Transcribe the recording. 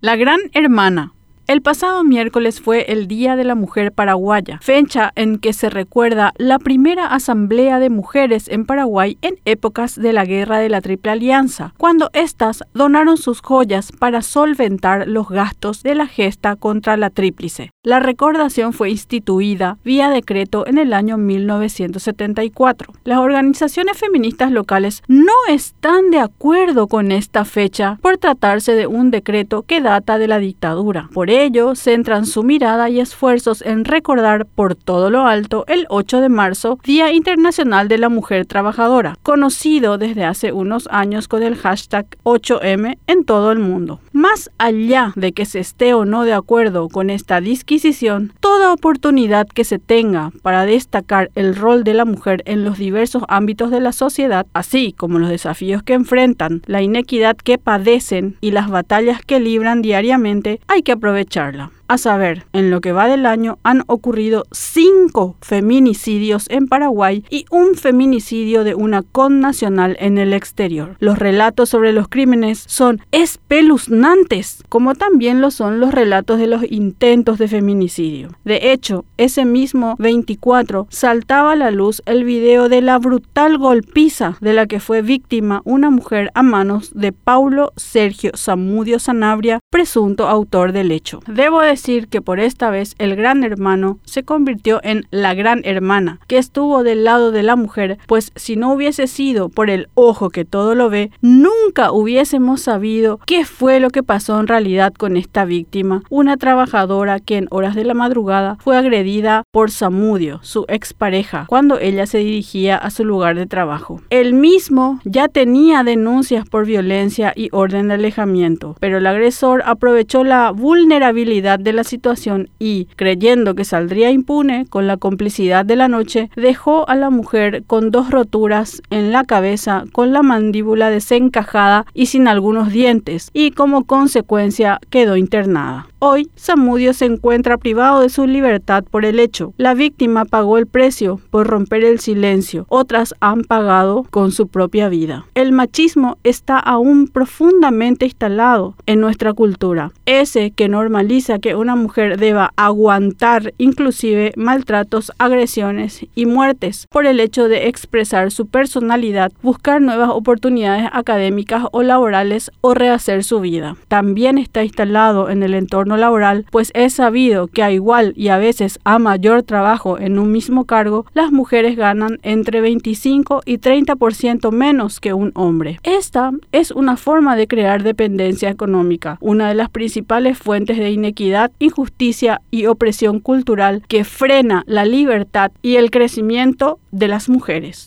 La Gran Hermana. El pasado miércoles fue el Día de la Mujer Paraguaya, fecha en que se recuerda la primera asamblea de mujeres en Paraguay en épocas de la Guerra de la Triple Alianza, cuando éstas donaron sus joyas para solventar los gastos de la gesta contra la Tríplice. La recordación fue instituida vía decreto en el año 1974. Las organizaciones feministas locales no están de acuerdo con esta fecha por tratarse de un decreto que data de la dictadura. Por ello, centran su mirada y esfuerzos en recordar por todo lo alto el 8 de marzo, Día Internacional de la Mujer Trabajadora, conocido desde hace unos años con el hashtag 8M en todo el mundo. Más allá de que se esté o no de acuerdo con esta disquisición, toda oportunidad que se tenga para destacar el rol de la mujer en los diversos ámbitos de la sociedad, así como los desafíos que enfrentan, la inequidad que padecen y las batallas que libran diariamente, hay que aprovecharla. A saber, en lo que va del año han ocurrido cinco feminicidios en Paraguay y un feminicidio de una connacional en el exterior. Los relatos sobre los crímenes son espeluznantes, como también lo son los relatos de los intentos de feminicidio. De hecho, ese mismo 24 saltaba a la luz el video de la brutal golpiza de la que fue víctima una mujer a manos de Paulo Sergio Zamudio Sanabria, presunto autor del hecho. Debo que por esta vez el gran hermano se convirtió en la gran hermana, que estuvo del lado de la mujer, pues si no hubiese sido por el ojo que todo lo ve, nunca hubiésemos sabido qué fue lo que pasó en realidad con esta víctima, una trabajadora que en horas de la madrugada fue agredida por Samudio, su expareja, cuando ella se dirigía a su lugar de trabajo. Él mismo ya tenía denuncias por violencia y orden de alejamiento, pero el agresor aprovechó la vulnerabilidad de la situación y, creyendo que saldría impune con la complicidad de la noche, dejó a la mujer con dos roturas en la cabeza, con la mandíbula desencajada y sin algunos dientes, y como consecuencia quedó internada. Hoy, Samudio se encuentra privado de su libertad por el hecho. La víctima pagó el precio por romper el silencio. Otras han pagado con su propia vida. El machismo está aún profundamente instalado en nuestra cultura. Ese que normaliza que una mujer deba aguantar inclusive maltratos, agresiones y muertes por el hecho de expresar su personalidad, buscar nuevas oportunidades académicas o laborales o rehacer su vida. También está instalado en el laboral, pues es sabido que a igual y a veces a mayor trabajo en un mismo cargo, las mujeres ganan entre 25 y 30% menos que un hombre. Esta es una forma de crear dependencia económica, una de las principales fuentes de inequidad, injusticia y opresión cultural que frena la libertad y el crecimiento de las mujeres.